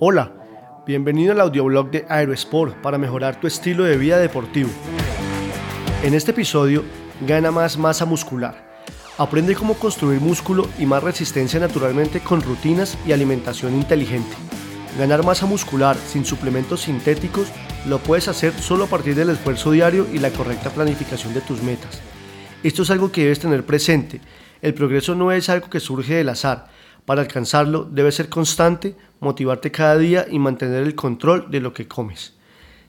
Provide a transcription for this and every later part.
Hola, bienvenido al audioblog de Aerosport para mejorar tu estilo de vida deportivo. En este episodio, gana más masa muscular. Aprende cómo construir músculo y más resistencia naturalmente con rutinas y alimentación inteligente. Ganar masa muscular sin suplementos sintéticos lo puedes hacer solo a partir del esfuerzo diario y la correcta planificación de tus metas. Esto es algo que debes tener presente. El progreso no es algo que surge del azar. Para alcanzarlo debes ser constante, motivarte cada día y mantener el control de lo que comes.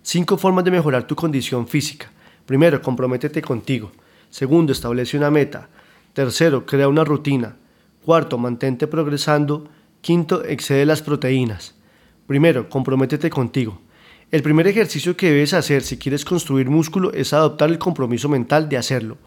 5 formas de mejorar tu condición física. Primero, comprométete contigo. Segundo, establece una meta. Tercero, crea una rutina. Cuarto, mantente progresando. Quinto, excede las proteínas. Primero, comprométete contigo. El primer ejercicio que debes hacer si quieres construir músculo es adoptar el compromiso mental de hacerlo.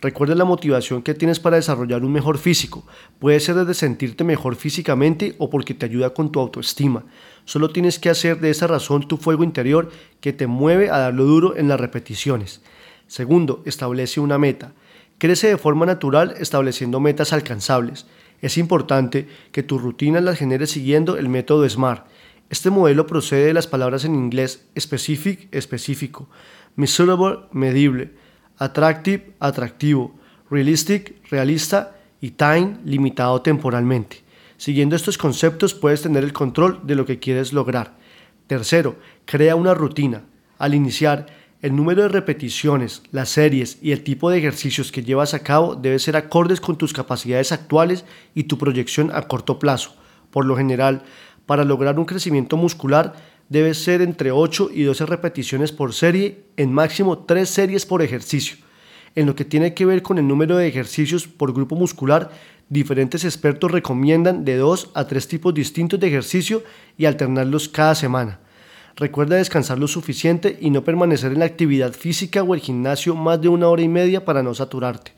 Recuerda la motivación que tienes para desarrollar un mejor físico. Puede ser desde sentirte mejor físicamente o porque te ayuda con tu autoestima. Solo tienes que hacer de esa razón tu fuego interior que te mueve a darlo duro en las repeticiones. Segundo, establece una meta. Crece de forma natural estableciendo metas alcanzables. Es importante que tu rutina las generes siguiendo el método SMART este modelo procede de las palabras en inglés specific, específico, measurable, medible, attractive, atractivo, realistic, realista y time, limitado temporalmente. Siguiendo estos conceptos puedes tener el control de lo que quieres lograr. Tercero, crea una rutina. Al iniciar, el número de repeticiones, las series y el tipo de ejercicios que llevas a cabo debe ser acordes con tus capacidades actuales y tu proyección a corto plazo. Por lo general, para lograr un crecimiento muscular debe ser entre 8 y 12 repeticiones por serie, en máximo 3 series por ejercicio. En lo que tiene que ver con el número de ejercicios por grupo muscular, diferentes expertos recomiendan de 2 a 3 tipos distintos de ejercicio y alternarlos cada semana. Recuerda descansar lo suficiente y no permanecer en la actividad física o el gimnasio más de una hora y media para no saturarte.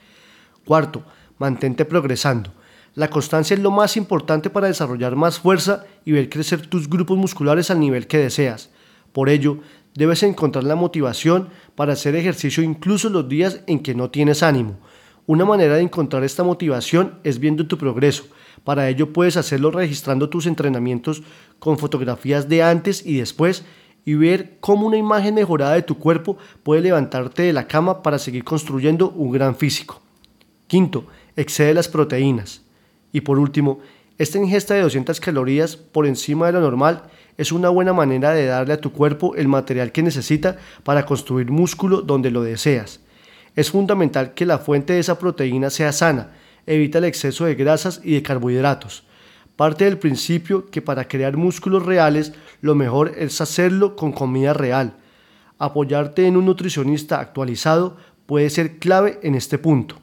Cuarto, mantente progresando. La constancia es lo más importante para desarrollar más fuerza y ver crecer tus grupos musculares al nivel que deseas. Por ello, debes encontrar la motivación para hacer ejercicio incluso los días en que no tienes ánimo. Una manera de encontrar esta motivación es viendo tu progreso. Para ello puedes hacerlo registrando tus entrenamientos con fotografías de antes y después y ver cómo una imagen mejorada de tu cuerpo puede levantarte de la cama para seguir construyendo un gran físico. Quinto, excede las proteínas. Y por último, esta ingesta de 200 calorías por encima de lo normal es una buena manera de darle a tu cuerpo el material que necesita para construir músculo donde lo deseas. Es fundamental que la fuente de esa proteína sea sana, evita el exceso de grasas y de carbohidratos. Parte del principio que para crear músculos reales lo mejor es hacerlo con comida real. Apoyarte en un nutricionista actualizado puede ser clave en este punto.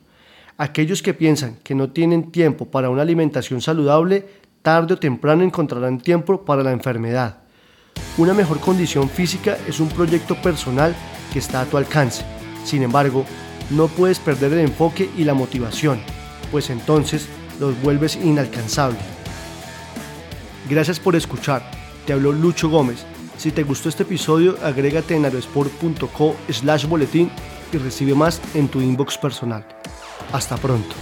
Aquellos que piensan que no tienen tiempo para una alimentación saludable, tarde o temprano encontrarán tiempo para la enfermedad. Una mejor condición física es un proyecto personal que está a tu alcance. Sin embargo, no puedes perder el enfoque y la motivación, pues entonces los vuelves inalcanzable. Gracias por escuchar. Te habló Lucho Gómez. Si te gustó este episodio, agrégate en aerosport.co slash boletín y recibe más en tu inbox personal. Hasta pronto.